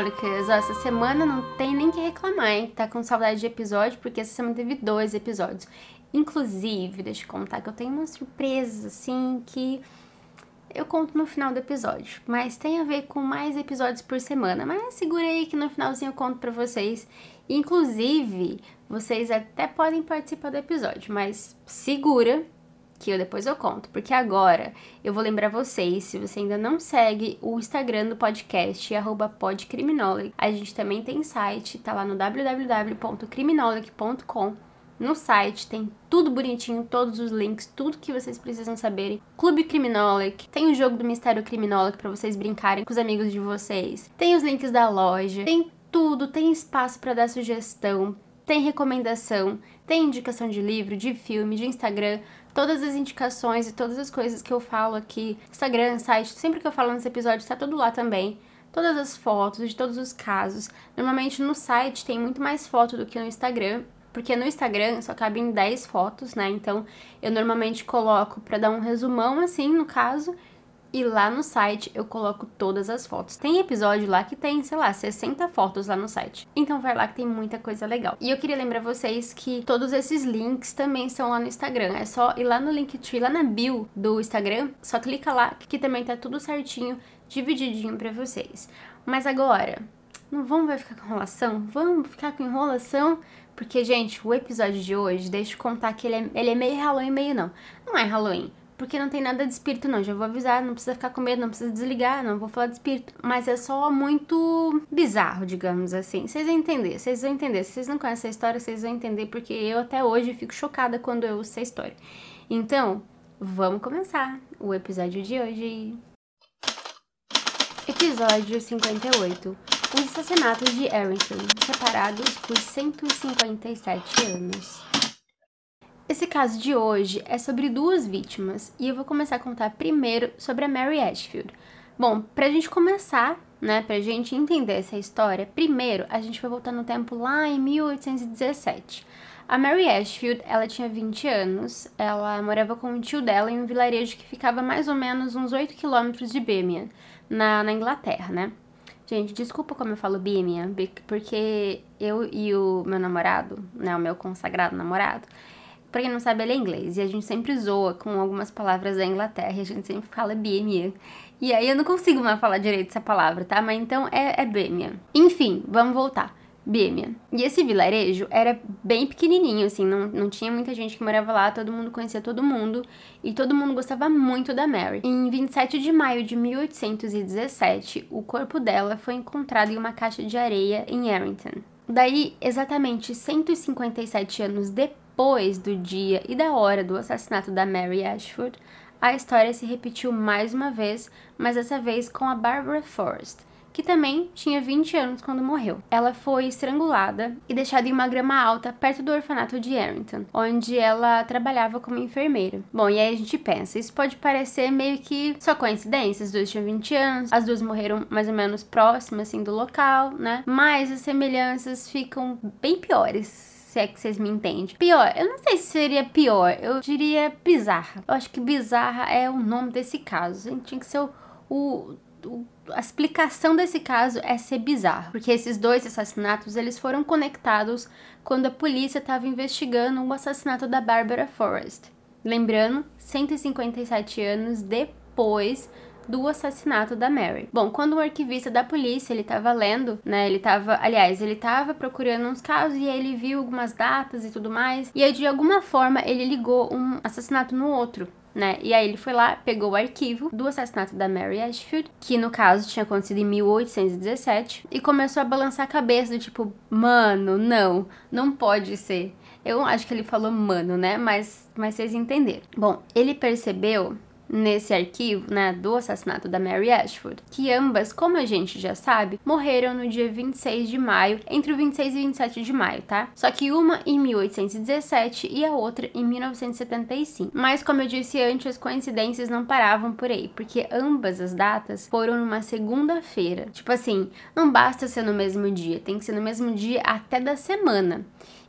criminólicas! Essa semana não tem nem que reclamar, hein? Tá com saudade de episódio, porque essa semana teve dois episódios. Inclusive, deixa eu contar que eu tenho uma surpresa, assim, que eu conto no final do episódio. Mas tem a ver com mais episódios por semana. Mas segura aí que no finalzinho eu conto pra vocês. Inclusive, vocês até podem participar do episódio, mas segura que eu depois eu conto, porque agora eu vou lembrar vocês, se você ainda não segue o Instagram do podcast, podcriminolic, a gente também tem site, tá lá no www.criminolic.com. No site tem tudo bonitinho, todos os links, tudo que vocês precisam saberem. Clube Criminolic, tem o jogo do Mistério Criminolic para vocês brincarem com os amigos de vocês. Tem os links da loja, tem tudo, tem espaço para dar sugestão, tem recomendação, tem indicação de livro, de filme, de Instagram todas as indicações e todas as coisas que eu falo aqui, Instagram, site, sempre que eu falo nesse episódio, está tudo lá também. Todas as fotos de todos os casos. Normalmente no site tem muito mais foto do que no Instagram, porque no Instagram só cabem 10 fotos, né? Então eu normalmente coloco para dar um resumão assim, no caso, e lá no site eu coloco todas as fotos. Tem episódio lá que tem, sei lá, 60 fotos lá no site. Então vai lá que tem muita coisa legal. E eu queria lembrar vocês que todos esses links também estão lá no Instagram. É só ir lá no Linktree, lá na bio do Instagram, só clica lá que também tá tudo certinho, divididinho para vocês. Mas agora, não vamos ficar com enrolação? Vamos ficar com enrolação? Porque, gente, o episódio de hoje, deixa eu contar que ele é, ele é meio Halloween, meio não. Não é Halloween porque não tem nada de espírito, não. Já vou avisar, não precisa ficar com medo, não precisa desligar, não vou falar de espírito. Mas é só muito bizarro, digamos assim. Vocês vão entender, vocês vão entender. Se vocês não conhecem a história, vocês vão entender, porque eu até hoje fico chocada quando eu ouço essa história. Então, vamos começar o episódio de hoje. Episódio 58. Os assassinatos de Arrington, separados por 157 anos. Esse caso de hoje é sobre duas vítimas e eu vou começar a contar primeiro sobre a Mary Ashfield. Bom, pra gente começar, né, pra gente entender essa história, primeiro a gente vai voltar no tempo lá em 1817. A Mary Ashfield, ela tinha 20 anos, ela morava com o tio dela em um vilarejo que ficava mais ou menos uns 8 quilômetros de Birmingham, na, na Inglaterra, né? Gente, desculpa como eu falo Birmingham, porque eu e o meu namorado, né, o meu consagrado namorado, Pra quem não sabe, ele é inglês e a gente sempre zoa com algumas palavras da Inglaterra e a gente sempre fala Birmingham. E aí eu não consigo mais falar direito essa palavra, tá? Mas então é, é. Enfim, vamos voltar. Birmingham. E esse vilarejo era bem pequenininho, assim, não, não tinha muita gente que morava lá, todo mundo conhecia todo mundo e todo mundo gostava muito da Mary. Em 27 de maio de 1817, o corpo dela foi encontrado em uma caixa de areia em Arrington. Daí, exatamente 157 anos depois, depois do dia e da hora do assassinato da Mary Ashford, a história se repetiu mais uma vez, mas dessa vez com a Barbara Forrest, que também tinha 20 anos quando morreu. Ela foi estrangulada e deixada em uma grama alta perto do orfanato de Arrington, onde ela trabalhava como enfermeira. Bom, e aí a gente pensa, isso pode parecer meio que só coincidência, as duas tinham 20 anos, as duas morreram mais ou menos próximas assim do local, né? Mas as semelhanças ficam bem piores se é que vocês me entendem. Pior, eu não sei se seria pior, eu diria bizarra. Eu acho que bizarra é o nome desse caso. Gente tinha que ser o, o, o a explicação desse caso é ser bizarro, porque esses dois assassinatos eles foram conectados quando a polícia estava investigando o assassinato da Barbara Forrest. Lembrando, 157 anos depois do assassinato da Mary. Bom, quando o arquivista da polícia, ele tava lendo, né, ele tava, aliás, ele tava procurando uns casos e aí ele viu algumas datas e tudo mais, e aí de alguma forma ele ligou um assassinato no outro né? E aí ele foi lá, pegou o arquivo do assassinato da Mary Ashfield, que no caso tinha acontecido em 1817, e começou a balançar a cabeça do tipo, mano, não, não pode ser. Eu acho que ele falou mano, né? Mas, mas vocês entenderam. Bom, ele percebeu nesse arquivo, né, do assassinato da Mary Ashford, que ambas, como a gente já sabe, morreram no dia 26 de maio, entre o 26 e 27 de maio, tá? Só que uma em 1817 e a outra em 1975. Mas como eu disse antes, as coincidências não paravam por aí, porque ambas as datas foram numa segunda-feira. Tipo assim, não basta ser no mesmo dia, tem que ser no mesmo dia até da semana.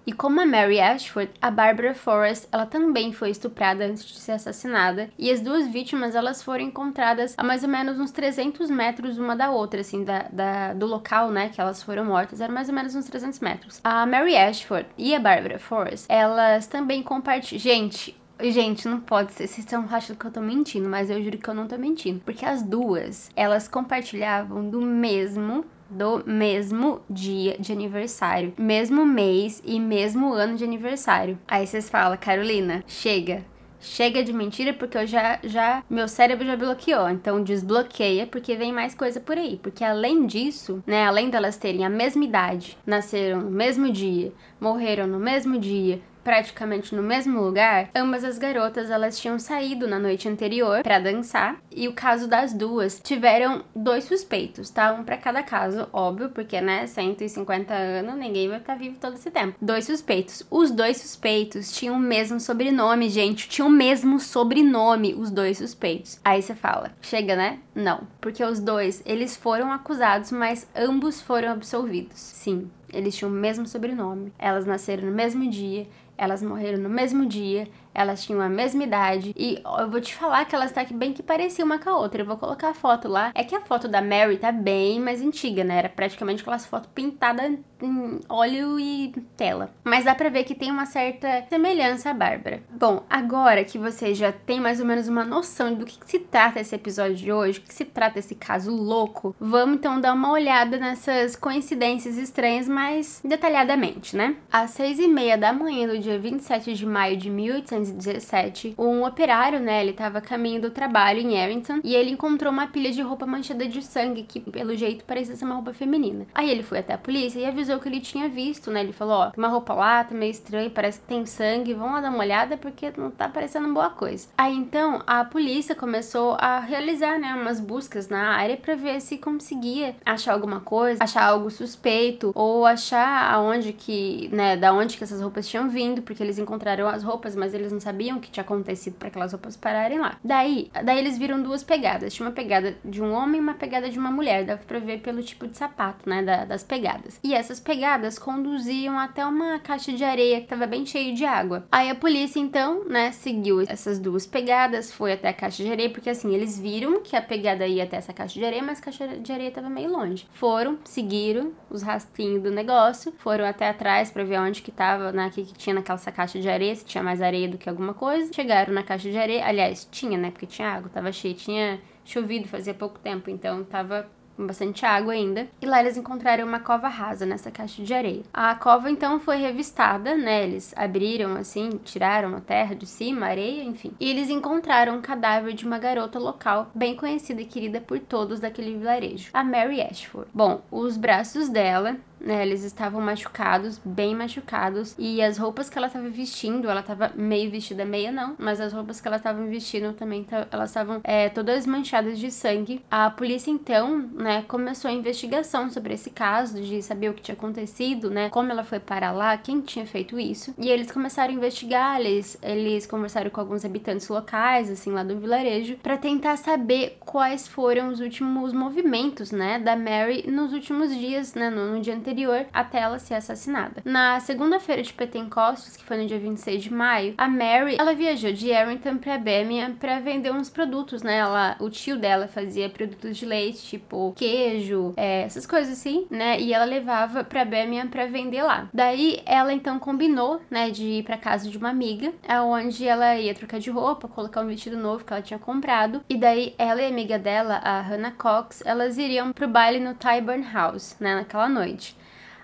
E como a Mary Ashford, a Barbara Forrest, ela também foi estuprada antes de ser assassinada, e as duas vítimas elas foram encontradas a mais ou menos uns 300 metros uma da outra, assim, da, da, do local, né, que elas foram mortas, era mais ou menos uns 300 metros. A Mary Ashford e a Barbara Forrest, elas também compartilham... Gente, Gente, não pode ser. Vocês estão achando que eu tô mentindo, mas eu juro que eu não tô mentindo. Porque as duas, elas compartilhavam do mesmo do mesmo dia de aniversário, mesmo mês e mesmo ano de aniversário. Aí vocês falam, Carolina, chega. Chega de mentira porque eu já, já, meu cérebro já bloqueou. Então desbloqueia porque vem mais coisa por aí. Porque além disso, né, além delas terem a mesma idade, nasceram no mesmo dia, morreram no mesmo dia, praticamente no mesmo lugar, ambas as garotas elas tinham saído na noite anterior para dançar e o caso das duas tiveram dois suspeitos, tá? Um para cada caso, óbvio, porque né, 150 anos, ninguém vai estar tá vivo todo esse tempo. Dois suspeitos. Os dois suspeitos tinham o mesmo sobrenome, gente, tinham o mesmo sobrenome os dois suspeitos. Aí você fala, chega, né? Não, porque os dois, eles foram acusados, mas ambos foram absolvidos. Sim, eles tinham o mesmo sobrenome. Elas nasceram no mesmo dia elas morreram no mesmo dia, elas tinham a mesma idade. E eu vou te falar que elas tá bem que pareciam uma com a outra. Eu vou colocar a foto lá. É que a foto da Mary tá bem mais antiga, né? Era praticamente aquelas fotos pintadas em óleo e tela. Mas dá pra ver que tem uma certa semelhança à Bárbara. Bom, agora que você já tem mais ou menos uma noção do que, que se trata esse episódio de hoje, o que se trata esse caso louco, vamos então dar uma olhada nessas coincidências estranhas mais detalhadamente, né? Às seis e meia da manhã do dia dia 27 de maio de 1817, um operário, né, ele estava a caminho do trabalho em Arrington e ele encontrou uma pilha de roupa manchada de sangue que, pelo jeito, parecia ser uma roupa feminina. Aí ele foi até a polícia e avisou que ele tinha visto, né? Ele falou: Ó, tem uma roupa lá, tá meio estranho, parece que tem sangue, vão lá dar uma olhada porque não tá parecendo boa coisa. Aí então a polícia começou a realizar, né, umas buscas na área para ver se conseguia achar alguma coisa, achar algo suspeito ou achar aonde que, né, da onde que essas roupas tinham vindo porque eles encontraram as roupas, mas eles não sabiam o que tinha acontecido para aquelas roupas pararem lá. Daí, daí eles viram duas pegadas. Tinha uma pegada de um homem e uma pegada de uma mulher. Dava pra ver pelo tipo de sapato, né? Da, das pegadas. E essas pegadas conduziam até uma caixa de areia que tava bem cheia de água. Aí a polícia, então, né, seguiu essas duas pegadas, foi até a caixa de areia, porque assim, eles viram que a pegada ia até essa caixa de areia, mas a caixa de areia tava meio longe. Foram, seguiram os rastinhos do negócio, foram até atrás para ver onde que tava, né, que, que tinha naquela caixa de areia, se tinha mais areia do que alguma coisa. Chegaram na caixa de areia, aliás, tinha, né? Porque tinha água, tava cheio, tinha chovido fazia pouco tempo, então tava com bastante água ainda. E lá eles encontraram uma cova rasa nessa caixa de areia. A cova então foi revistada, né? Eles abriram assim, tiraram a terra de cima, areia, enfim. E eles encontraram um cadáver de uma garota local, bem conhecida e querida por todos daquele vilarejo, a Mary Ashford. Bom, os braços dela né? Eles estavam machucados, bem machucados. E as roupas que ela estava vestindo, ela estava meio vestida, meia não, mas as roupas que ela estava vestindo também, elas estavam é, todas manchadas de sangue. A polícia então, né, começou a investigação sobre esse caso, de saber o que tinha acontecido, né? Como ela foi para lá, quem tinha feito isso. E eles começaram a investigar, eles, eles conversaram com alguns habitantes locais, assim, lá do vilarejo, para tentar saber quais foram os últimos movimentos, né, da Mary nos últimos dias, né, no, no dia anterior anterior até ela ser assassinada. Na segunda-feira de Pentecostes, que foi no dia 26 de maio, a Mary, ela viajou de Arrington para Birmingham para vender uns produtos, né? Ela, o tio dela fazia produtos de leite, tipo queijo, é, essas coisas assim, né? E ela levava para Birmingham para vender lá. Daí ela então combinou, né, de ir para casa de uma amiga, aonde ela ia trocar de roupa, colocar um vestido novo que ela tinha comprado, e daí ela e a amiga dela, a Hannah Cox, elas iriam pro baile no Tyburn House, né, naquela noite.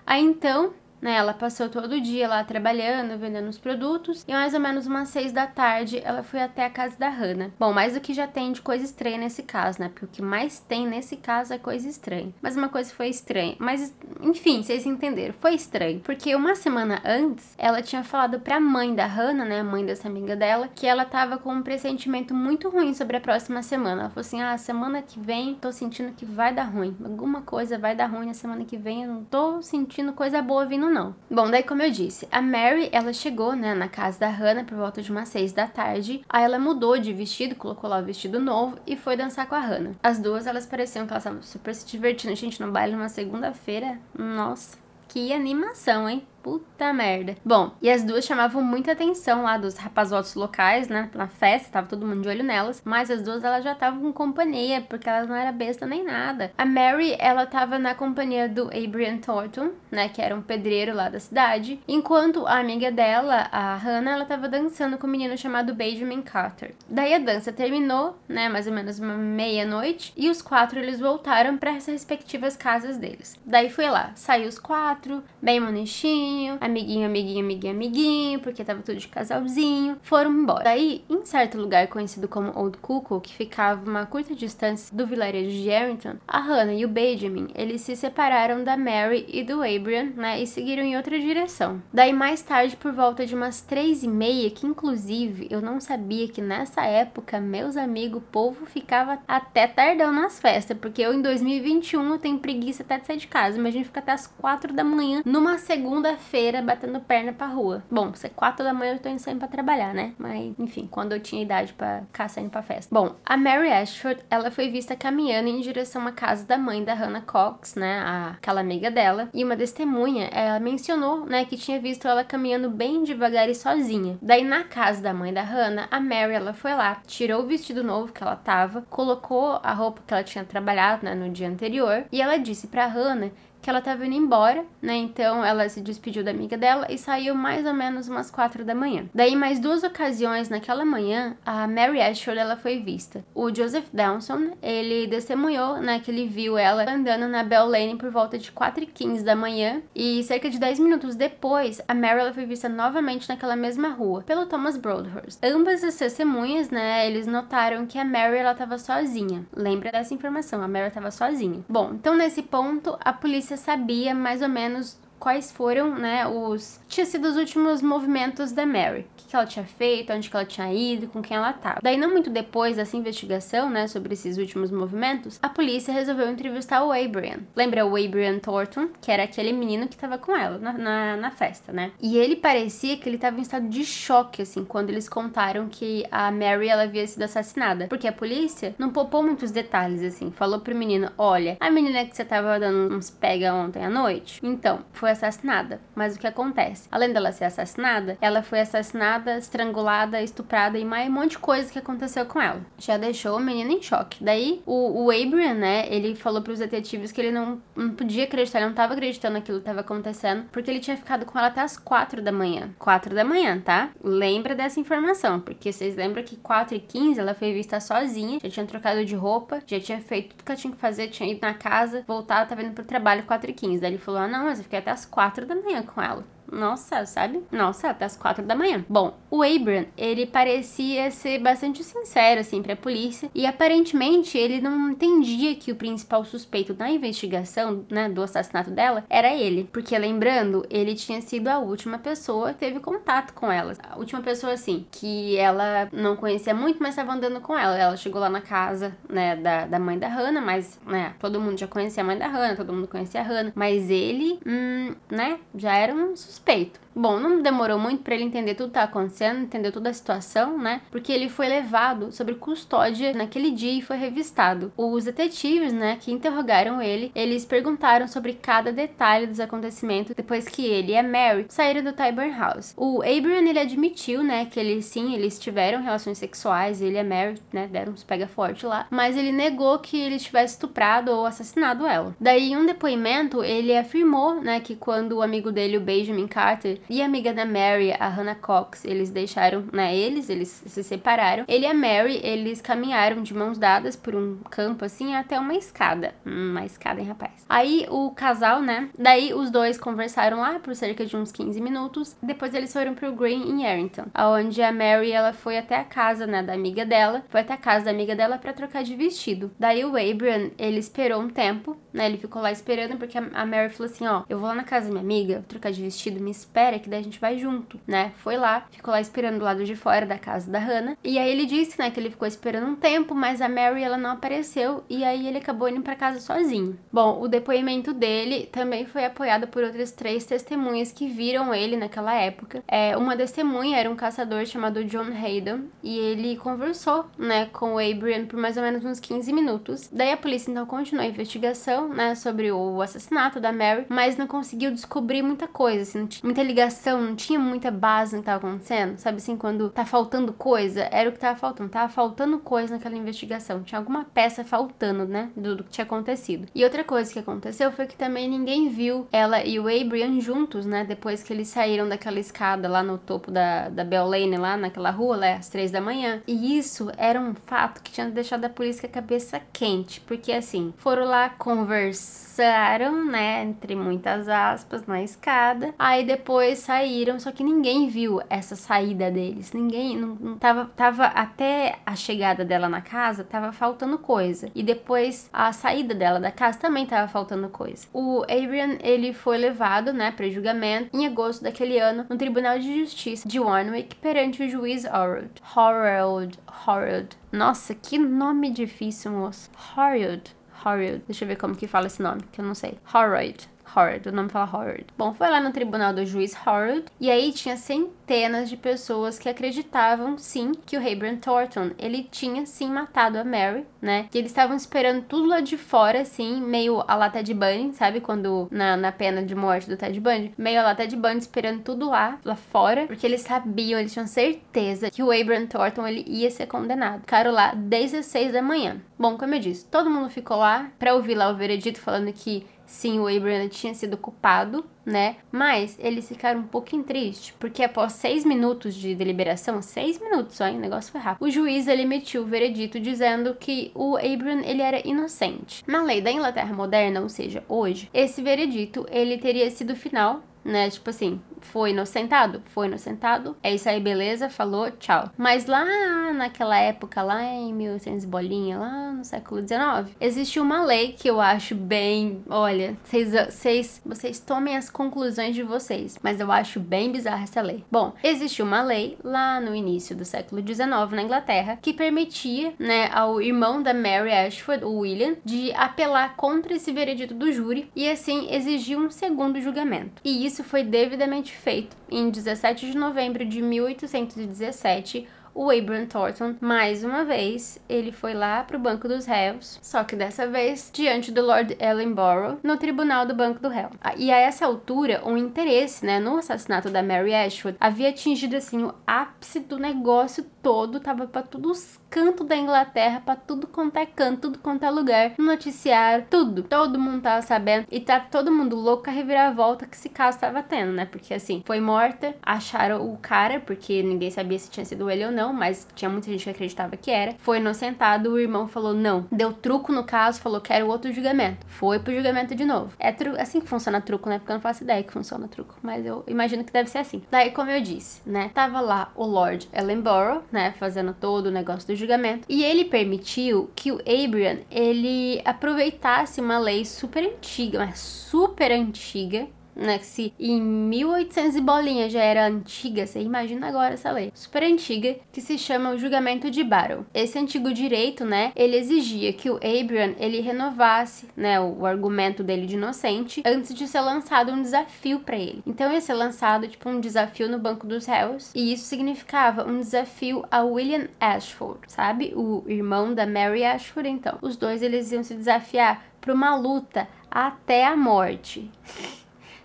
Aí então né? Ela passou todo o dia lá trabalhando, vendendo os produtos, e mais ou menos umas seis da tarde ela foi até a casa da Hannah. Bom, mais do que já tem de coisa estranha nesse caso, né? Porque o que mais tem nesse caso é coisa estranha. Mas uma coisa foi estranha. Mas, enfim, vocês entenderam. Foi estranho. Porque uma semana antes, ela tinha falado pra mãe da Hannah, né? A mãe dessa amiga dela, que ela tava com um pressentimento muito ruim sobre a próxima semana. Ela falou assim: ah, semana que vem tô sentindo que vai dar ruim. Alguma coisa vai dar ruim na semana que vem. Eu não tô sentindo coisa boa vindo não. Bom, daí como eu disse, a Mary, ela chegou, né, na casa da Hannah por volta de umas seis da tarde. Aí ela mudou de vestido, colocou lá o vestido novo e foi dançar com a Hannah. As duas, elas pareciam que elas estavam super se divertindo. Gente, no baile numa segunda-feira, nossa, que animação, hein? Puta merda. Bom, e as duas chamavam muita atenção lá dos rapazotes locais, né? Na festa, tava todo mundo de olho nelas. Mas as duas, elas já estavam com companhia, porque elas não eram besta nem nada. A Mary, ela tava na companhia do Abraham Thornton, né? Que era um pedreiro lá da cidade. Enquanto a amiga dela, a Hannah, ela tava dançando com um menino chamado Benjamin Carter. Daí a dança terminou, né? Mais ou menos uma meia-noite. E os quatro, eles voltaram para as respectivas casas deles. Daí foi lá, saiu os quatro, bem bonitinho amiguinho, amiguinho, amiguinho, amiguinho, amiguinho, porque tava tudo de casalzinho, foram embora. Daí, em certo lugar conhecido como Old Cuckoo, que ficava uma curta distância do vilarejo de Arrington, a Hannah e o Benjamin, eles se separaram da Mary e do Abraham, né, e seguiram em outra direção. Daí, mais tarde, por volta de umas três e meia, que inclusive eu não sabia que nessa época, meus amigos, o povo ficava até tardão nas festas, porque eu em 2021 eu tenho preguiça até de sair de casa, imagina ficar até as quatro da manhã numa segunda feira batendo perna pra rua. Bom, se é quatro da manhã eu tô indo saindo pra trabalhar, né? Mas, enfim, quando eu tinha idade pra ficar saindo pra festa. Bom, a Mary Ashford, ela foi vista caminhando em direção à casa da mãe da Hannah Cox, né? A, aquela amiga dela. E uma testemunha, ela mencionou, né, que tinha visto ela caminhando bem devagar e sozinha. Daí, na casa da mãe da Hannah, a Mary, ela foi lá, tirou o vestido novo que ela tava, colocou a roupa que ela tinha trabalhado, né, no dia anterior, e ela disse pra Hannah que ela estava indo embora, né? Então ela se despediu da amiga dela e saiu mais ou menos umas quatro da manhã. Daí, mais duas ocasiões naquela manhã, a Mary Ashford ela foi vista. O Joseph Downson, ele testemunhou, né, que ele viu ela andando na Bell Lane por volta de 4 e 15 da manhã e cerca de 10 minutos depois, a Mary ela foi vista novamente naquela mesma rua, pelo Thomas Broadhurst. Ambas as testemunhas, né, eles notaram que a Mary ela estava sozinha. Lembra dessa informação, a Mary estava sozinha. Bom, então nesse ponto, a polícia polícia sabia mais ou menos quais foram, né, os... Tinha sido os últimos movimentos da Mary que ela tinha feito, onde que ela tinha ido, com quem ela estava. Daí, não muito depois dessa investigação, né, sobre esses últimos movimentos, a polícia resolveu entrevistar o Abraham. Lembra o Abraham Thornton, que era aquele menino que estava com ela na, na, na, festa, né? E ele parecia que ele estava em estado de choque, assim, quando eles contaram que a Mary, ela havia sido assassinada. Porque a polícia não poupou muitos detalhes, assim. Falou pro menino, olha, a menina que você tava dando uns pega ontem à noite, então, foi assassinada. Mas o que acontece? Além dela ser assassinada, ela foi assassinada estrangulada, estuprada e mais um monte de coisa que aconteceu com ela. Já deixou a menina em choque. Daí, o, o Abraham, né, ele falou pros detetives que ele não, não podia acreditar, ele não tava acreditando naquilo que tava acontecendo, porque ele tinha ficado com ela até as quatro da manhã. Quatro da manhã, tá? Lembra dessa informação, porque vocês lembram que 4 e 15 ela foi vista sozinha, já tinha trocado de roupa, já tinha feito tudo que ela tinha que fazer, tinha ido na casa, voltado, tava indo pro trabalho 4 e 15. Daí ele falou: ah, não, mas eu fiquei até as quatro da manhã com ela. Nossa, sabe? Nossa, até as quatro da manhã. Bom, o Abraham, ele parecia ser bastante sincero, assim, pra polícia. E aparentemente ele não entendia que o principal suspeito da investigação, né, do assassinato dela, era ele. Porque, lembrando, ele tinha sido a última pessoa que teve contato com ela. A última pessoa, assim, que ela não conhecia muito, mas estava andando com ela. Ela chegou lá na casa, né, da, da mãe da Hannah, mas, né, todo mundo já conhecia a mãe da Hannah, todo mundo conhecia a Hannah. Mas ele, hum, né, já era um suspeito suspeito. Bom, não demorou muito para ele entender tudo que tá acontecendo, entender toda a situação, né? Porque ele foi levado sob custódia naquele dia e foi revistado. Os detetives, né, que interrogaram ele, eles perguntaram sobre cada detalhe dos acontecimentos depois que ele e a Mary saíram do Tyburn House. O Abraham, ele admitiu, né, que ele sim, eles tiveram relações sexuais, ele e a Mary, né, deram uns pega forte lá, mas ele negou que ele tivesse estuprado ou assassinado ela. Daí, em um depoimento, ele afirmou, né, que quando o amigo dele, o Benjamin Carter, e a amiga da Mary, a Hannah Cox, eles deixaram, né, eles, eles se separaram. Ele e a Mary, eles caminharam de mãos dadas por um campo assim até uma escada. Uma escada, hein, rapaz. Aí o casal, né, daí os dois conversaram lá por cerca de uns 15 minutos. Depois eles foram pro Green em Arrington, onde a Mary, ela foi até a casa, né, da amiga dela, foi até a casa da amiga dela para trocar de vestido. Daí o Abraham, ele esperou um tempo, né, ele ficou lá esperando porque a Mary falou assim, ó, eu vou lá na casa da minha amiga, trocar de vestido, me espera que daí a gente vai junto, né? Foi lá, ficou lá esperando do lado de fora da casa da Hannah. E aí ele disse, né, que ele ficou esperando um tempo, mas a Mary ela não apareceu e aí ele acabou indo para casa sozinho. Bom, o depoimento dele também foi apoiado por outras três testemunhas que viram ele naquela época. É, uma testemunha era um caçador chamado John Hayden e ele conversou, né, com o Abraham por mais ou menos uns 15 minutos. Daí a polícia então continuou a investigação, né, sobre o assassinato da Mary, mas não conseguiu descobrir muita coisa, assim, muita ligação, não tinha muita base no que tava acontecendo, sabe assim, quando tá faltando coisa, era o que tava faltando, tava faltando coisa naquela investigação, tinha alguma peça faltando, né, do, do que tinha acontecido. E outra coisa que aconteceu foi que também ninguém viu ela e o Abrian juntos, né, depois que eles saíram daquela escada lá no topo da, da Bell Lane, lá naquela rua, lá às três da manhã. E isso era um fato que tinha deixado a polícia com a cabeça quente, porque assim, foram lá, conversaram, né, entre muitas aspas, na escada, aí depois saíram, só que ninguém viu essa saída deles. Ninguém não, não tava, tava até a chegada dela na casa, tava faltando coisa. E depois a saída dela da casa também tava faltando coisa. O Adrian, ele foi levado, né, para julgamento em agosto daquele ano no Tribunal de Justiça de Warwick perante o juiz Harold. Harold, Harold. Nossa, que nome difícil, moço. Harold. Harold. Deixa eu ver como que fala esse nome, que eu não sei. Harold. Howard, o nome fala Howard. Bom, foi lá no tribunal do juiz Howard e aí tinha centenas de pessoas que acreditavam sim que o Abraham Thornton, ele tinha sim matado a Mary, né? Que eles estavam esperando tudo lá de fora, assim, meio a lata de Bunny, sabe? Quando na, na pena de morte do Ted Bundy, meio a lata de Bunny esperando tudo lá, lá fora, porque eles sabiam, eles tinham certeza que o Abraham Thornton ele ia ser condenado. Ficaram lá desde as seis da manhã. Bom, como eu disse, todo mundo ficou lá para ouvir lá o veredito falando que sim, o Abraham tinha sido culpado, né? Mas eles ficaram um pouquinho tristes, porque após seis minutos de deliberação, seis minutos só, hein? O negócio foi rápido. O juiz ele emitiu o veredito dizendo que o Abraham ele era inocente. Na lei da Inglaterra moderna, ou seja, hoje, esse veredito ele teria sido final né? Tipo assim, foi inocentado? Foi inocentado. É isso aí, beleza? Falou, tchau. Mas lá naquela época, lá em 1800 bolinha, lá no século 19, existe uma lei que eu acho bem, olha, vocês, vocês, vocês tomem as conclusões de vocês, mas eu acho bem bizarra essa lei. Bom, existe uma lei lá no início do século 19 na Inglaterra que permitia, né, ao irmão da Mary Ashford, o William, de apelar contra esse veredito do júri e assim exigir um segundo julgamento. E isso foi devidamente feito em 17 de novembro de 1817 o Abraham Thornton, mais uma vez, ele foi lá para o Banco dos Réus, só que dessa vez diante do Lord Ellenborough, no Tribunal do Banco do Réu. Ah, e a essa altura, o interesse né, no assassinato da Mary Ashford havia atingido assim o ápice do negócio todo, tava para todos os cantos da Inglaterra, para tudo quanto é canto, tudo quanto é lugar, no noticiário, tudo. Todo mundo tava sabendo e tá todo mundo louco a reviravolta que esse caso tava tendo, né? Porque assim, foi morta, acharam o cara, porque ninguém sabia se tinha sido ele ou não, mas tinha muita gente que acreditava que era. Foi inocentado, o irmão falou não. Deu truco no caso, falou quero outro julgamento. Foi pro julgamento de novo. É assim que funciona truco, né? Porque eu não faço ideia que funciona truco, mas eu imagino que deve ser assim. Daí, como eu disse, né? Tava lá o Lord Ellenborough, né? Fazendo todo o negócio do julgamento. E ele permitiu que o Abraham, ele aproveitasse uma lei super antiga, mas super antiga, né? Que se em 1800 e bolinha já era antiga, você imagina agora essa lei. Super antiga, que se chama o julgamento de Barrow. Esse antigo direito, né? Ele exigia que o Abraham, ele renovasse, né? O, o argumento dele de inocente antes de ser lançado um desafio para ele. Então ia ser lançado, tipo, um desafio no banco dos réus. E isso significava um desafio a William Ashford, sabe? O irmão da Mary Ashford, então. Os dois, eles iam se desafiar para uma luta até a morte.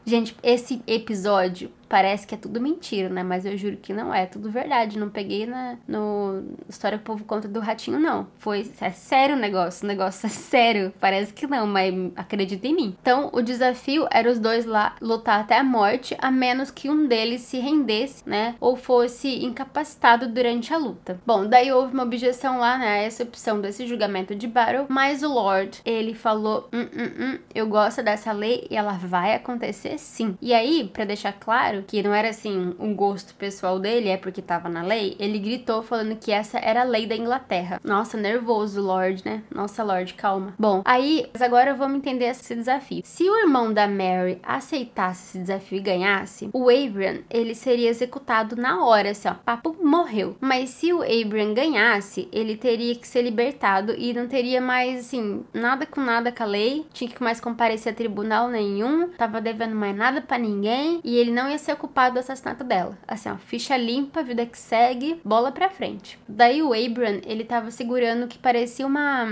Gente, esse episódio parece que é tudo mentira, né? Mas eu juro que não é, é tudo verdade. Não peguei na no história que o povo conta do ratinho, não. Foi é sério o negócio, o negócio é sério. Parece que não, mas acredita em mim. Então, o desafio era os dois lá lutar até a morte, a menos que um deles se rendesse, né? Ou fosse incapacitado durante a luta. Bom, daí houve uma objeção lá, né? Essa opção desse julgamento de Battle, mas o Lord, ele falou: hum, hum, hum, eu gosto dessa lei e ela vai acontecer sim. E aí, para deixar claro, que não era assim um gosto pessoal dele, é porque tava na lei, ele gritou falando que essa era a lei da Inglaterra. Nossa, nervoso, Lord, né? Nossa, Lord, calma. Bom, aí, agora vamos entender esse desafio. Se o irmão da Mary aceitasse esse desafio e ganhasse, o Abraham, ele seria executado na hora, assim, ó, papo morreu. Mas se o Abraham ganhasse, ele teria que ser libertado e não teria mais, assim, nada com nada com a lei, tinha que mais comparecer a tribunal nenhum, tava devendo mais nada para ninguém e ele não ia ser culpado do assassinato dela. Assim, ó, ficha limpa, vida que segue, bola pra frente. Daí o Abraham, ele tava segurando o que parecia uma,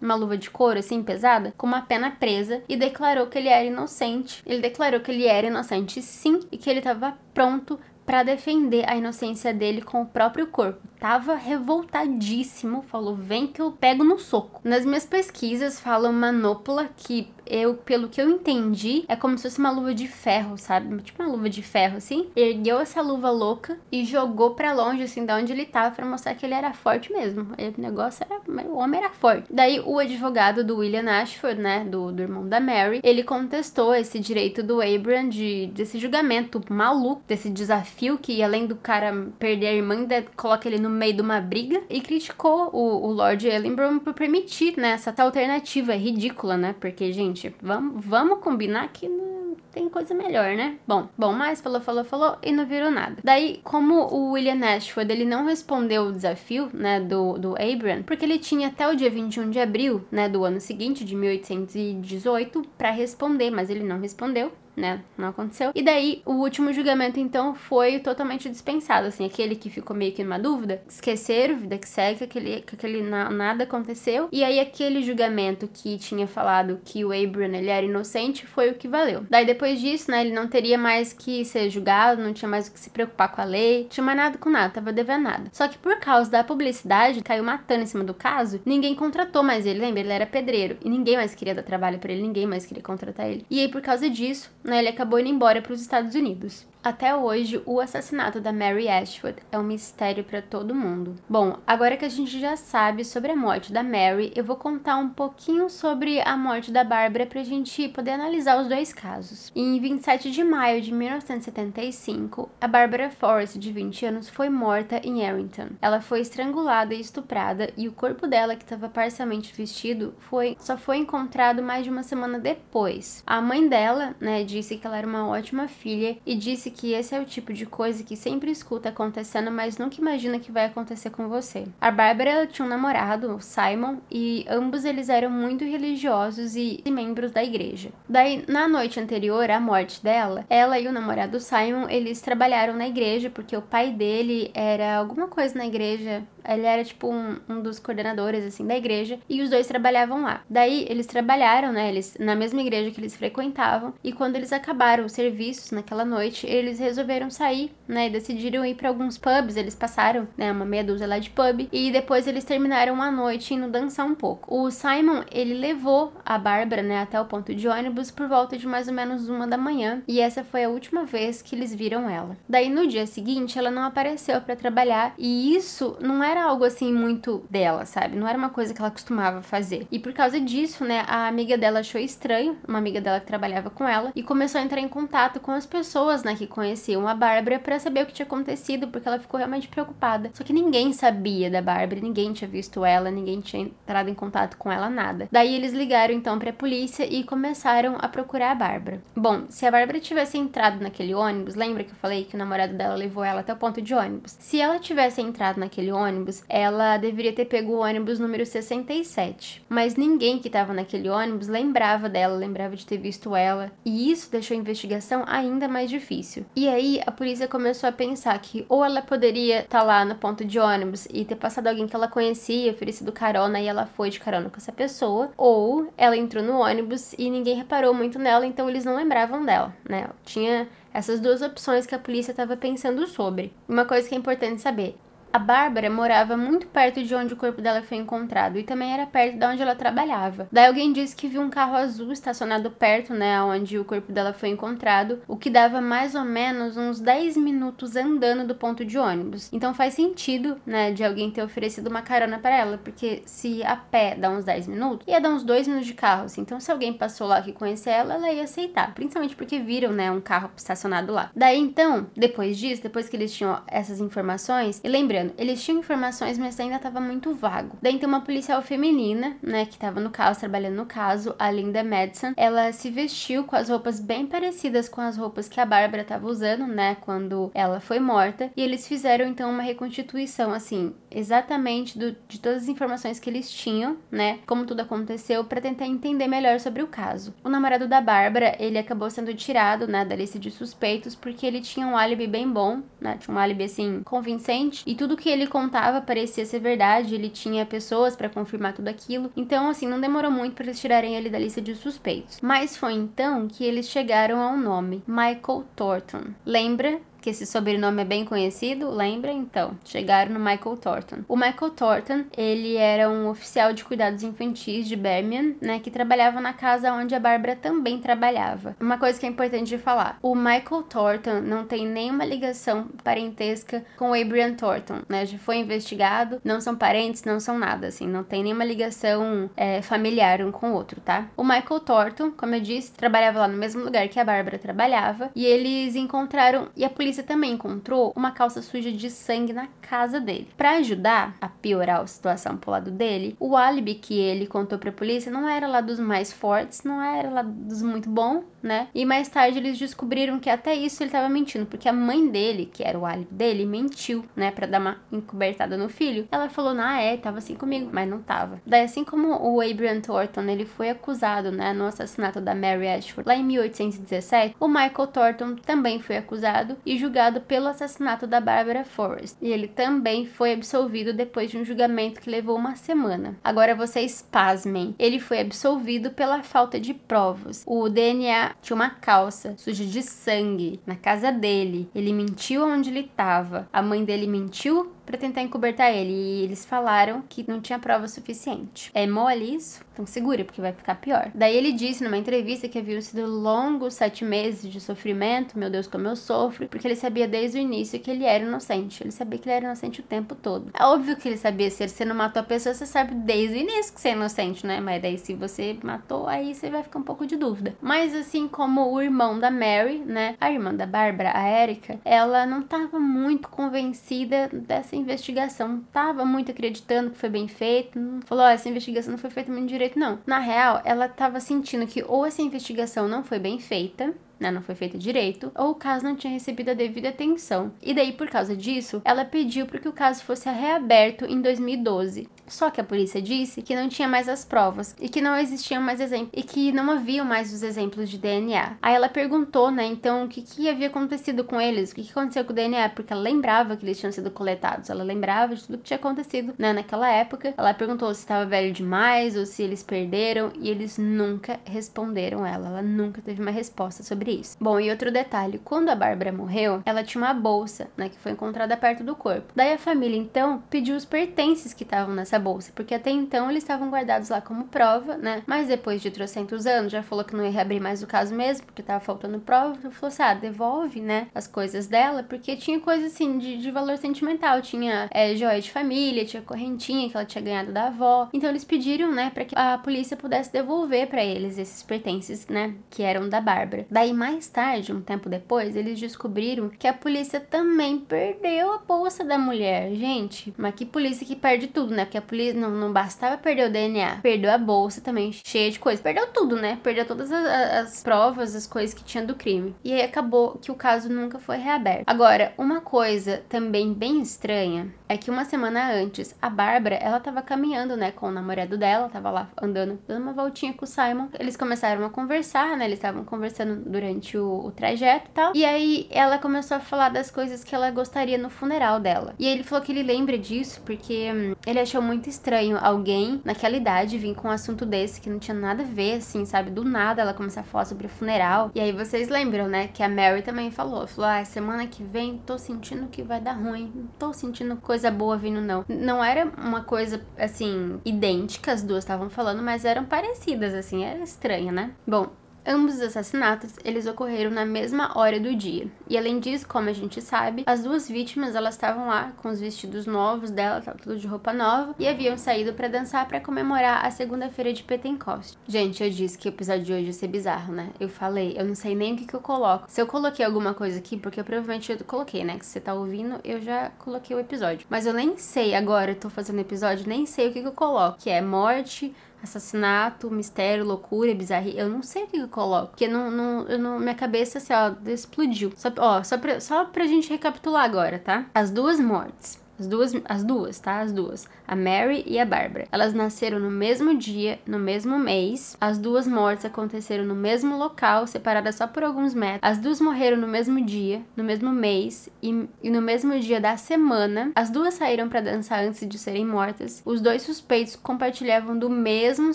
uma luva de couro, assim, pesada, com uma pena presa, e declarou que ele era inocente. Ele declarou que ele era inocente sim, e que ele tava pronto para defender a inocência dele com o próprio corpo. Tava revoltadíssimo, falou: "Vem que eu pego no soco". Nas minhas pesquisas fala manopla que eu, pelo que eu entendi, é como se fosse uma luva de ferro, sabe? Tipo uma luva de ferro, assim. Ergueu essa luva louca e jogou para longe, assim, da onde ele tava, pra mostrar que ele era forte mesmo. O negócio era. O homem era forte. Daí, o advogado do William Ashford, né? Do, do irmão da Mary, ele contestou esse direito do Abraham de, desse julgamento maluco, desse desafio que, além do cara perder a irmã, ainda coloca ele no meio de uma briga e criticou o, o Lord Ellenborough por permitir, né? Essa alternativa é ridícula, né? Porque, gente vamos, vamos combinar que não tem coisa melhor, né? Bom, bom, mas falou, falou, falou e não virou nada. Daí, como o William Ashford, ele não respondeu o desafio, né, do, do Abraham, porque ele tinha até o dia 21 de abril, né, do ano seguinte, de 1818, para responder, mas ele não respondeu né? Não aconteceu. E daí, o último julgamento, então, foi totalmente dispensado, assim, aquele que ficou meio que numa dúvida, esqueceram, vida que segue, que aquele, que aquele na, nada aconteceu. E aí, aquele julgamento que tinha falado que o Abraham, ele era inocente, foi o que valeu. Daí, depois disso, né, ele não teria mais que ser julgado, não tinha mais o que se preocupar com a lei, tinha mais nada com nada, tava devendo nada. Só que por causa da publicidade, caiu matando em cima do caso, ninguém contratou mais ele, lembra? Ele era pedreiro, e ninguém mais queria dar trabalho para ele, ninguém mais queria contratar ele. E aí, por causa disso, né, ele acabou indo embora para os Estados Unidos. Até hoje, o assassinato da Mary Ashford é um mistério para todo mundo. Bom, agora que a gente já sabe sobre a morte da Mary, eu vou contar um pouquinho sobre a morte da Barbara para a gente poder analisar os dois casos. Em 27 de maio de 1975, a Barbara Forrest, de 20 anos, foi morta em Arrington. Ela foi estrangulada e estuprada e o corpo dela, que estava parcialmente vestido, foi só foi encontrado mais de uma semana depois. A mãe dela, né, disse que ela era uma ótima filha e disse que esse é o tipo de coisa que sempre escuta acontecendo, mas nunca imagina que vai acontecer com você. A Bárbara tinha um namorado, Simon, e ambos eles eram muito religiosos e membros da igreja. Daí, na noite anterior à morte dela, ela e o namorado Simon, eles trabalharam na igreja porque o pai dele era alguma coisa na igreja, ele era tipo um, um dos coordenadores assim da igreja e os dois trabalhavam lá. Daí eles trabalharam, né, eles na mesma igreja que eles frequentavam e quando eles acabaram os serviços naquela noite, eles resolveram sair, né, e decidiram ir para alguns pubs, eles passaram, né, uma meia dúzia lá de pub e depois eles terminaram a noite indo dançar um pouco. O Simon, ele levou a Bárbara, né, até o ponto de ônibus por volta de mais ou menos uma da manhã e essa foi a última vez que eles viram ela. Daí no dia seguinte ela não apareceu para trabalhar e isso não era era algo assim muito dela, sabe? Não era uma coisa que ela costumava fazer. E por causa disso, né, a amiga dela achou estranho, uma amiga dela que trabalhava com ela, e começou a entrar em contato com as pessoas, né, que conheciam a Bárbara para saber o que tinha acontecido, porque ela ficou realmente preocupada. Só que ninguém sabia da Bárbara, ninguém tinha visto ela, ninguém tinha entrado em contato com ela, nada. Daí eles ligaram então para a polícia e começaram a procurar a Bárbara. Bom, se a Bárbara tivesse entrado naquele ônibus, lembra que eu falei que o namorado dela levou ela até o ponto de ônibus? Se ela tivesse entrado naquele ônibus, ela deveria ter pego o ônibus número 67. Mas ninguém que estava naquele ônibus lembrava dela, lembrava de ter visto ela, e isso deixou a investigação ainda mais difícil. E aí a polícia começou a pensar que ou ela poderia estar tá lá no ponto de ônibus e ter passado alguém que ela conhecia, oferecido carona e ela foi de carona com essa pessoa, ou ela entrou no ônibus e ninguém reparou muito nela, então eles não lembravam dela, né? Tinha essas duas opções que a polícia estava pensando sobre. Uma coisa que é importante saber: a Bárbara morava muito perto de onde o corpo dela foi encontrado e também era perto de onde ela trabalhava. Daí alguém disse que viu um carro azul estacionado perto, né, onde o corpo dela foi encontrado, o que dava mais ou menos uns 10 minutos andando do ponto de ônibus. Então faz sentido, né, de alguém ter oferecido uma carona para ela, porque se a pé dá uns 10 minutos, ia dar uns 2 minutos de carro, assim. Então se alguém passou lá que conhecia ela, ela ia aceitar, principalmente porque viram, né, um carro estacionado lá. Daí então, depois disso, depois que eles tinham essas informações, e lembrando eles tinham informações, mas ainda estava muito vago. Daí tem uma policial feminina, né, que estava no caso, trabalhando no caso, a Linda Madison. Ela se vestiu com as roupas bem parecidas com as roupas que a Bárbara estava usando, né, quando ela foi morta. E eles fizeram então uma reconstituição, assim, exatamente do, de todas as informações que eles tinham, né, como tudo aconteceu, para tentar entender melhor sobre o caso. O namorado da Bárbara, ele acabou sendo tirado, né, da lista de suspeitos porque ele tinha um álibi bem bom, né, tinha um álibi assim convincente e tudo tudo que ele contava parecia ser verdade, ele tinha pessoas para confirmar tudo aquilo. Então, assim, não demorou muito para eles tirarem ele da lista de suspeitos. Mas foi então que eles chegaram ao nome Michael Thornton. Lembra que esse sobrenome é bem conhecido, lembra? Então, chegaram no Michael Thornton. O Michael Thornton, ele era um oficial de cuidados infantis de Birmingham, né, que trabalhava na casa onde a Bárbara também trabalhava. Uma coisa que é importante de falar, o Michael Thornton não tem nenhuma ligação parentesca com o Abraham Thornton, né, já foi investigado, não são parentes, não são nada, assim, não tem nenhuma ligação é, familiar um com o outro, tá? O Michael Thornton, como eu disse, trabalhava lá no mesmo lugar que a Bárbara trabalhava, e eles encontraram, e a polícia polícia também encontrou uma calça suja de sangue na casa dele. Para ajudar a piorar a situação pro lado dele, o álibi que ele contou para a polícia não era lá dos mais fortes, não era lá dos muito bom, né? E mais tarde eles descobriram que até isso ele estava mentindo, porque a mãe dele, que era o álibi dele, mentiu, né, para dar uma encobertada no filho. Ela falou: "Ah, é, tava assim comigo", mas não tava. Daí assim como o Abraham Thornton, ele foi acusado, né, no assassinato da Mary Ashford lá em 1817, o Michael Thornton também foi acusado e julgado pelo assassinato da Barbara Forrest. E ele também foi absolvido depois de um julgamento que levou uma semana. Agora vocês pasmem, ele foi absolvido pela falta de provas. O DNA tinha uma calça suja de sangue na casa dele. Ele mentiu onde ele estava. A mãe dele mentiu para tentar encobertar ele. E eles falaram que não tinha prova suficiente. É mole isso? Então segura, porque vai ficar pior. Daí ele disse numa entrevista que haviam sido longos sete meses de sofrimento. Meu Deus, como eu sofro. Porque ele sabia desde o início que ele era inocente. Ele sabia que ele era inocente o tempo todo. É óbvio que ele sabia se você não matou a pessoa, você sabe desde o início que você é inocente, né? Mas daí se você matou, aí você vai ficar um pouco de dúvida. Mas assim como o irmão da Mary, né? A irmã da Bárbara, a Erika, ela não estava muito convencida dessa essa investigação. Tava muito acreditando que foi bem feito. Não falou, oh, essa investigação não foi feita muito direito, não. Na real, ela tava sentindo que ou essa investigação não foi bem feita, né, não foi feita direito, ou o caso não tinha recebido a devida atenção. E daí, por causa disso, ela pediu para que o caso fosse reaberto em 2012. Só que a polícia disse que não tinha mais as provas e que não existiam mais exemplos e que não haviam mais os exemplos de DNA. Aí ela perguntou, né, então o que, que havia acontecido com eles, o que, que aconteceu com o DNA, porque ela lembrava que eles tinham sido coletados, ela lembrava de tudo que tinha acontecido, né, naquela época. Ela perguntou se estava velho demais ou se eles perderam e eles nunca responderam ela, ela nunca teve uma resposta sobre isso. Bom, e outro detalhe, quando a Bárbara morreu, ela tinha uma bolsa, né, que foi encontrada perto do corpo. Daí a família então pediu os pertences que estavam nessa essa bolsa, porque até então eles estavam guardados lá como prova, né? Mas depois de trocentos anos, já falou que não ia reabrir mais o caso mesmo, porque tava faltando prova. Falou assim: ah, devolve, né? As coisas dela, porque tinha coisa assim de, de valor sentimental. Tinha é, joia de família, tinha correntinha que ela tinha ganhado da avó. Então eles pediram, né, para que a polícia pudesse devolver para eles esses pertences, né, que eram da Bárbara. Daí mais tarde, um tempo depois, eles descobriram que a polícia também perdeu a bolsa da mulher. Gente, mas que polícia que perde tudo, né? Porque a polícia não, não bastava perder o DNA, perdeu a bolsa também, cheia de coisas. Perdeu tudo, né? Perdeu todas as, as provas, as coisas que tinha do crime. E aí acabou que o caso nunca foi reaberto. Agora, uma coisa também bem estranha é que uma semana antes, a Bárbara, ela tava caminhando, né, com o namorado dela, tava lá andando, dando uma voltinha com o Simon. Eles começaram a conversar, né? Eles estavam conversando durante o, o trajeto e tal. E aí ela começou a falar das coisas que ela gostaria no funeral dela. E ele falou que ele lembra disso porque hum, ele achou muito estranho alguém naquela idade vir com um assunto desse que não tinha nada a ver, assim, sabe? Do nada ela começar a falar sobre o funeral. E aí vocês lembram, né, que a Mary também falou, falou: "Ah, semana que vem tô sentindo que vai dar ruim, não tô sentindo coisa boa vindo não". Não era uma coisa assim idêntica as duas estavam falando, mas eram parecidas assim, era estranha, né? Bom, Ambos os assassinatos, eles ocorreram na mesma hora do dia. E além disso, como a gente sabe, as duas vítimas, elas estavam lá com os vestidos novos dela, tava tudo de roupa nova, e haviam saído para dançar para comemorar a segunda-feira de Pentecoste. Gente, eu disse que o episódio de hoje ia ser bizarro, né? Eu falei, eu não sei nem o que que eu coloco. Se eu coloquei alguma coisa aqui, porque eu provavelmente eu coloquei, né? Que você tá ouvindo, eu já coloquei o episódio. Mas eu nem sei agora, eu tô fazendo episódio, nem sei o que que eu coloco, que é morte, assassinato, mistério, loucura, bizarria. Eu não sei o que eu coloco. Porque não, não, eu não, minha cabeça, assim, ó, explodiu. Só, ó, só pra, só pra gente recapitular agora, tá? As duas mortes. As duas, as duas, tá? As duas a Mary e a Barbara. Elas nasceram no mesmo dia, no mesmo mês. As duas mortes aconteceram no mesmo local, separadas só por alguns metros. As duas morreram no mesmo dia, no mesmo mês e, e no mesmo dia da semana. As duas saíram para dançar antes de serem mortas. Os dois suspeitos compartilhavam do mesmo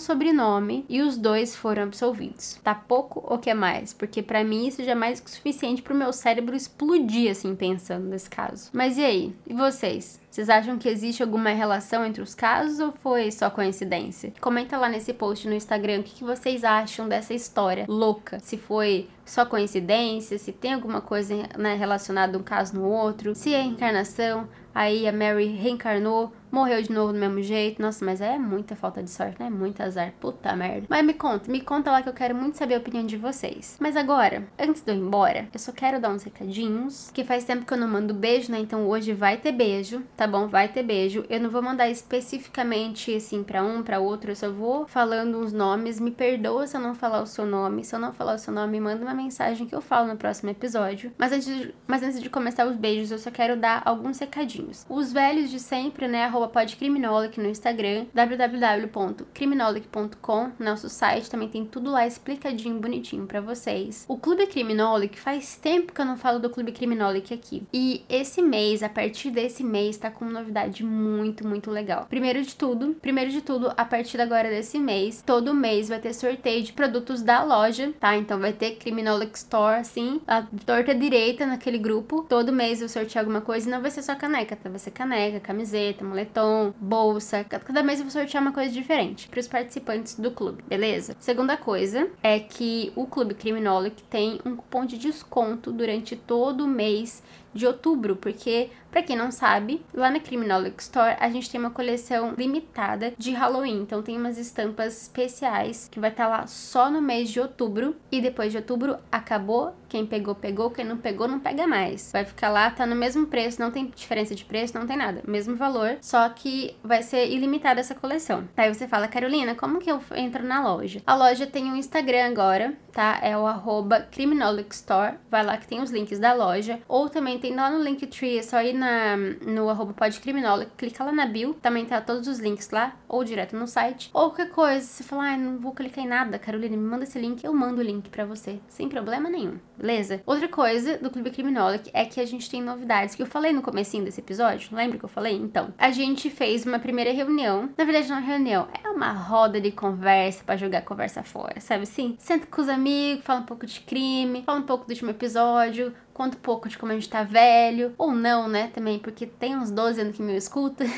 sobrenome e os dois foram absolvidos. Tá pouco ou quer mais? Porque para mim isso já é mais que o suficiente pro meu cérebro explodir assim pensando nesse caso. Mas e aí? E vocês? Vocês acham que existe alguma relação entre os casos ou foi só coincidência? Comenta lá nesse post no Instagram o que, vocês acham dessa história louca. Se foi só coincidência, se tem alguma coisa né, relacionada um caso no outro, se é reencarnação, aí a Mary reencarnou morreu de novo do mesmo jeito. Nossa, mas é muita falta de sorte, né? Muito azar. Puta merda. Mas me conta, me conta lá que eu quero muito saber a opinião de vocês. Mas agora, antes de eu ir embora, eu só quero dar uns recadinhos. Que faz tempo que eu não mando beijo, né? Então hoje vai ter beijo, tá bom? Vai ter beijo. Eu não vou mandar especificamente assim para um, para outro. Eu só vou falando uns nomes. Me perdoa se eu não falar o seu nome. Se eu não falar o seu nome, manda uma mensagem que eu falo no próximo episódio. Mas antes de, mas antes de começar os beijos, eu só quero dar alguns recadinhos. Os velhos de sempre, né? arroba podcriminolic no Instagram, www.criminolic.com, nosso site também tem tudo lá explicadinho, bonitinho para vocês. O Clube Criminolic faz tempo que eu não falo do Clube Criminolic aqui. E esse mês, a partir desse mês, tá com uma novidade muito, muito legal. Primeiro de tudo, primeiro de tudo, a partir agora desse mês, todo mês vai ter sorteio de produtos da loja, tá? Então vai ter Criminolic Store, assim, a torta direita naquele grupo. Todo mês eu sorteio alguma coisa e não vai ser só caneca, tá? Vai ser caneca, camiseta, moletom bolsa. Cada mês eu vou sortear uma coisa diferente para os participantes do clube, beleza? Segunda coisa é que o Clube Criminolic tem um cupom de desconto durante todo o mês de outubro, porque para quem não sabe, lá na Criminology Store a gente tem uma coleção limitada de Halloween. Então tem umas estampas especiais que vai estar tá lá só no mês de outubro. E depois de outubro acabou. Quem pegou, pegou. Quem não pegou, não pega mais. Vai ficar lá, tá no mesmo preço, não tem diferença de preço, não tem nada. Mesmo valor, só que vai ser ilimitada essa coleção. Aí você fala, Carolina, como que eu entro na loja? A loja tem um Instagram agora, tá? É o arroba Store. Vai lá que tem os links da loja. Ou também tem lá no Linktree, é só ir na, no arroba podcriminólogo, clica lá na bio, também tá todos os links lá, ou direto no site. Ou qualquer coisa, você fala, ah, não vou clicar em nada, Carolina, me manda esse link, eu mando o link para você, sem problema nenhum, beleza? Outra coisa do Clube Criminólogo é que a gente tem novidades, que eu falei no comecinho desse episódio, lembra que eu falei? Então, a gente fez uma primeira reunião, na verdade não é reunião, é uma roda de conversa para jogar conversa fora, sabe assim? Senta com os amigos, fala um pouco de crime, fala um pouco do último episódio, conta um pouco de como a gente tá velho, ou não, né, também, porque tem uns 12 anos que me escuta.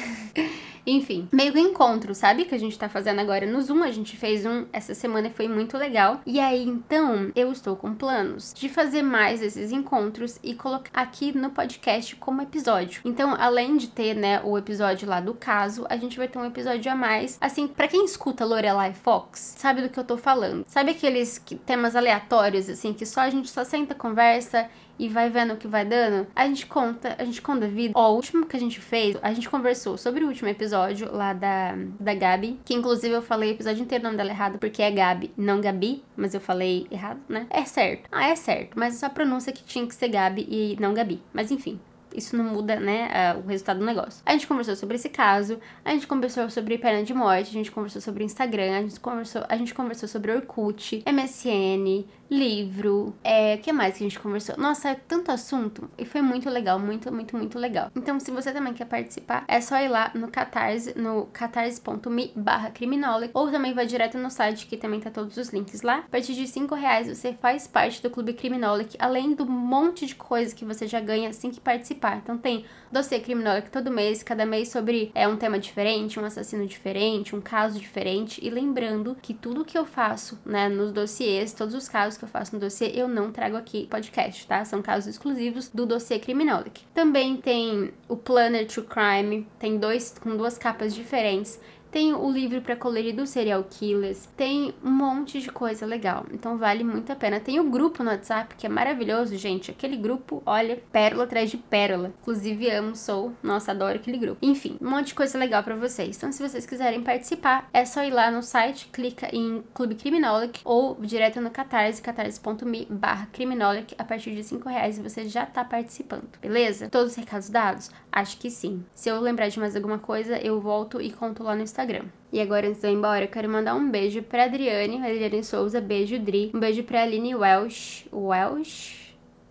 Enfim, meio que encontro, sabe? Que a gente tá fazendo agora no Zoom. A gente fez um essa semana e foi muito legal. E aí, então, eu estou com planos de fazer mais esses encontros e colocar aqui no podcast como episódio. Então, além de ter, né, o episódio lá do caso, a gente vai ter um episódio a mais. Assim, para quem escuta Lorelai Fox, sabe do que eu tô falando. Sabe aqueles temas aleatórios, assim, que só a gente só senta, conversa e vai vendo o que vai dando, a gente conta, a gente conta a vida. Ó, o último que a gente fez, a gente conversou sobre o último episódio lá da, da Gabi, que inclusive eu falei o episódio inteiro o nome dela errado, porque é Gabi, não Gabi, mas eu falei errado, né? É certo. Ah, é certo, mas só a pronúncia que tinha que ser Gabi e não Gabi. Mas enfim, isso não muda, né, o resultado do negócio. A gente conversou sobre esse caso, a gente conversou sobre pena de morte, a gente conversou sobre Instagram, a gente conversou, a gente conversou sobre Orkut, MSN, livro, é, que mais que a gente conversou? Nossa, é tanto assunto e foi muito legal, muito, muito, muito legal. Então, se você também quer participar, é só ir lá no Catarse, no catarse.me barra criminólogo, ou também vai direto no site que também tá todos os links lá. A partir de 5 reais você faz parte do Clube Criminólogo, além do monte de coisa que você já ganha assim que participar. Então tem dossiê criminólogo todo mês, cada mês sobre é um tema diferente, um assassino diferente, um caso diferente. E lembrando que tudo que eu faço, né, nos dossiês, todos os casos que eu faço no dossiê, eu não trago aqui podcast, tá? São casos exclusivos do dossiê Criminolic. Também tem o Planner to Crime, tem dois com duas capas diferentes tem o livro para colorir dos serial killers, tem um monte de coisa legal. Então vale muito a pena. Tem o grupo no WhatsApp que é maravilhoso, gente. Aquele grupo, olha, pérola atrás de pérola. Inclusive amo, sou, nossa, adoro aquele grupo. Enfim, um monte de coisa legal para vocês. Então se vocês quiserem participar, é só ir lá no site, clica em Clube Criminolic ou direto no Catarse, catarse.me barra Criminolic. A partir de 5 reais você já tá participando, beleza? Todos os recados dados? Acho que sim. Se eu lembrar de mais alguma coisa, eu volto e conto lá no Instagram. E agora, antes de eu ir embora, eu quero mandar um beijo pra Adriane, Adriane Souza, beijo Dri. Um beijo pra Aline Welsh. Welsh?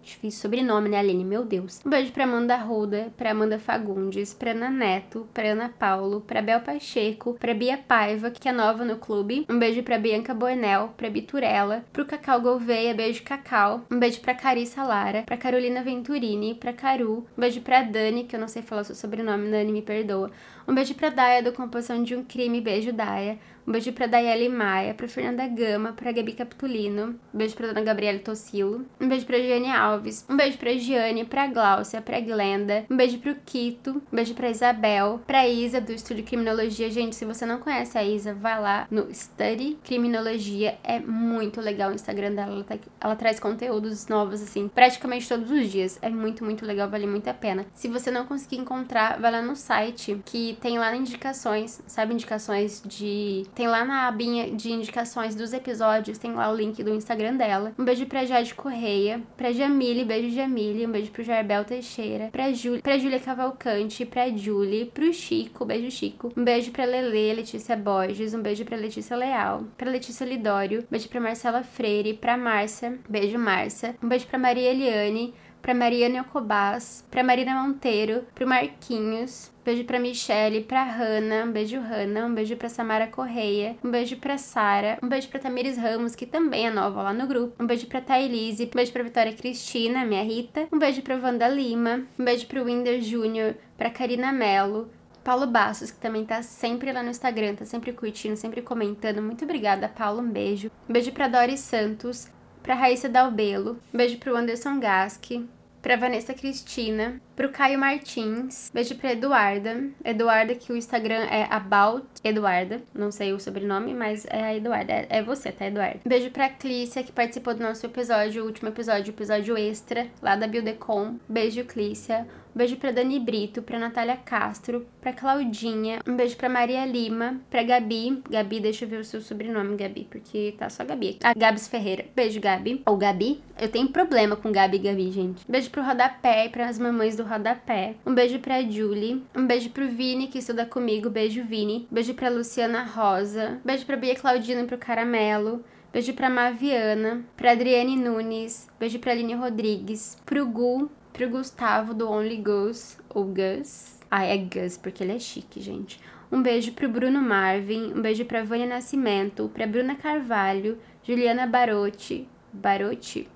Difícil sobrenome, né, Aline? Meu Deus. Um beijo pra Amanda Ruda, pra Amanda Fagundes, pra Ana Neto, pra Ana Paulo, pra Bel Pacheco, pra Bia Paiva, que é nova no clube. Um beijo pra Bianca Boenel, pra Biturella, pro Cacau Gouveia, beijo Cacau. Um beijo pra Carissa Lara, pra Carolina Venturini, pra Caru. Um beijo pra Dani, que eu não sei falar o seu sobrenome, Dani, me perdoa. Um beijo pra Daya do Composição de um Crime, beijo Daya. Um beijo pra Daiele Maia, pra Fernanda Gama, pra Gabi Capitulino. Um beijo pra Dona Gabriela Tossilo. Um beijo pra Giane Alves. Um beijo pra Giane, pra Gláucia, pra Glenda. Um beijo pro Quito. Um beijo pra Isabel. Pra Isa, do Estúdio Criminologia. Gente, se você não conhece a Isa, vai lá no Study Criminologia. É muito legal o Instagram dela. Ela, tá, ela traz conteúdos novos, assim, praticamente todos os dias. É muito, muito legal, vale muito a pena. Se você não conseguir encontrar, vai lá no site, que tem lá indicações, sabe? Indicações de tem lá na abinha de indicações dos episódios, tem lá o link do Instagram dela. Um beijo pra Jade Correia, pra Jamile, beijo Jamile, um beijo pro Jarbel Teixeira, pra, Ju, pra Júlia Cavalcante, pra Julie, pro Chico, beijo Chico. Um beijo pra Lele, Letícia Borges, um beijo pra Letícia Leal, pra Letícia Lidório, um beijo pra Marcela Freire, pra Márcia, beijo Márcia. Um beijo pra Maria Eliane, pra Mariana Alcobás, pra Marina Monteiro, pro Marquinhos, beijo pra Michelle, pra Hanna, um beijo Hanna, um beijo pra Samara Correia, um beijo pra Sara, um beijo pra Tamires Ramos, que também é nova lá no grupo, um beijo pra Thailise, um beijo pra Vitória Cristina, minha Rita, um beijo pra Wanda Lima, um beijo pro Winder Júnior, pra Karina Mello, Paulo Bastos, que também tá sempre lá no Instagram, tá sempre curtindo, sempre comentando. Muito obrigada, Paulo. Um beijo. Um beijo pra Doris Santos, pra Raíssa Dalbelo, beijo pro Anderson Gaski, pra Vanessa Cristina, pro Caio Martins, beijo pra Eduarda, Eduarda que o Instagram é about Eduarda, não sei o sobrenome, mas é a Eduarda, é, é você, tá, Eduarda? Beijo pra Clícia, que participou do nosso episódio, o último episódio, o episódio extra, lá da Buildecom, beijo Clícia, um beijo pra Dani Brito, pra Natália Castro, pra Claudinha. Um beijo pra Maria Lima, pra Gabi. Gabi, deixa eu ver o seu sobrenome, Gabi, porque tá só Gabi aqui. A Gabs Ferreira. Beijo, Gabi. Ou Gabi. Eu tenho problema com Gabi e Gabi, gente. Beijo pro Rodapé e pras mamães do Rodapé. Um beijo pra Julie. Um beijo pro Vini, que estuda comigo. Beijo, Vini. Beijo pra Luciana Rosa. Beijo pra Bia Claudina e pro Caramelo. Beijo pra Maviana, pra Adriane Nunes, beijo pra Aline Rodrigues, pro Gu, pro Gustavo do Only Gus, ou Gus. Ah, é Gus, porque ele é chique, gente. Um beijo pro Bruno Marvin, um beijo pra Vânia Nascimento, pra Bruna Carvalho, Juliana Barotti, Barotti?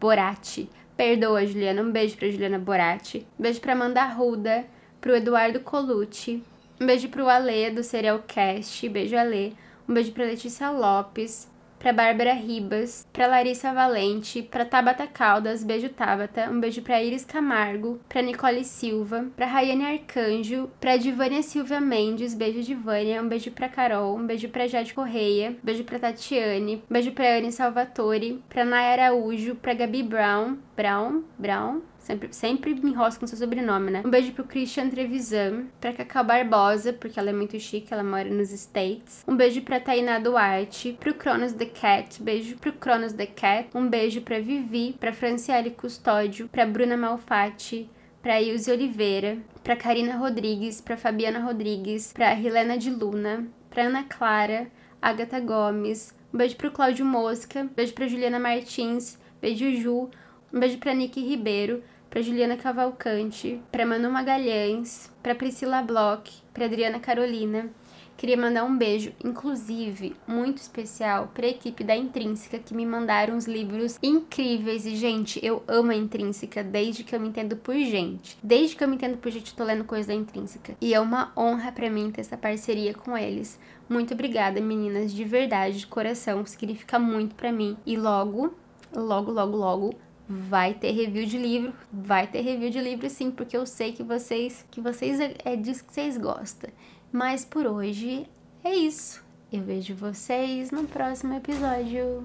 Borati. Perdoa, Juliana. Um beijo pra Juliana Borati. Um beijo pra Amanda Ruda, pro Eduardo Colucci. Um beijo pro Alê do Serialcast, beijo Alê. Um beijo pra Letícia Lopes, pra Bárbara Ribas, pra Larissa Valente, pra Tabata Caldas, beijo Tabata, um beijo pra Iris Camargo, pra Nicole Silva, pra Rayane Arcanjo, pra Divânia Silvia Mendes, beijo Divânia, um beijo pra Carol, um beijo pra Jade Correia, beijo pra Tatiane, um beijo pra Anne Salvatore, pra Naya Araújo, pra Gabi Brown, Brown, Brown, Sempre, sempre me enrosco com seu sobrenome, né? Um beijo pro Christian Trevisan, pra Cacau Barbosa, porque ela é muito chique, ela mora nos States. Um beijo pra Tainá Duarte, pro Cronos The Cat, beijo pro Cronos The Cat. Um beijo pra Vivi, pra Franciele Custódio, pra Bruna Malfatti, pra Ilse Oliveira, pra Karina Rodrigues, pra Fabiana Rodrigues, pra Helena de Luna, pra Ana Clara, Agatha Gomes. Um beijo pro Cláudio Mosca, beijo pra Juliana Martins, beijo Ju. Um beijo pra Nick Ribeiro, pra Juliana Cavalcante, pra Manu Magalhães, pra Priscila Bloch, pra Adriana Carolina. Queria mandar um beijo, inclusive, muito especial pra equipe da Intrínseca que me mandaram uns livros incríveis. E, gente, eu amo a Intrínseca desde que eu me entendo por gente. Desde que eu me entendo por gente, eu tô lendo coisa da Intrínseca. E é uma honra para mim ter essa parceria com eles. Muito obrigada, meninas, de verdade, de coração. Significa muito para mim. E logo, logo, logo, logo, vai ter review de livro, vai ter review de livro sim, porque eu sei que vocês que vocês é, é disso que vocês gostam. Mas por hoje é isso. Eu vejo vocês no próximo episódio.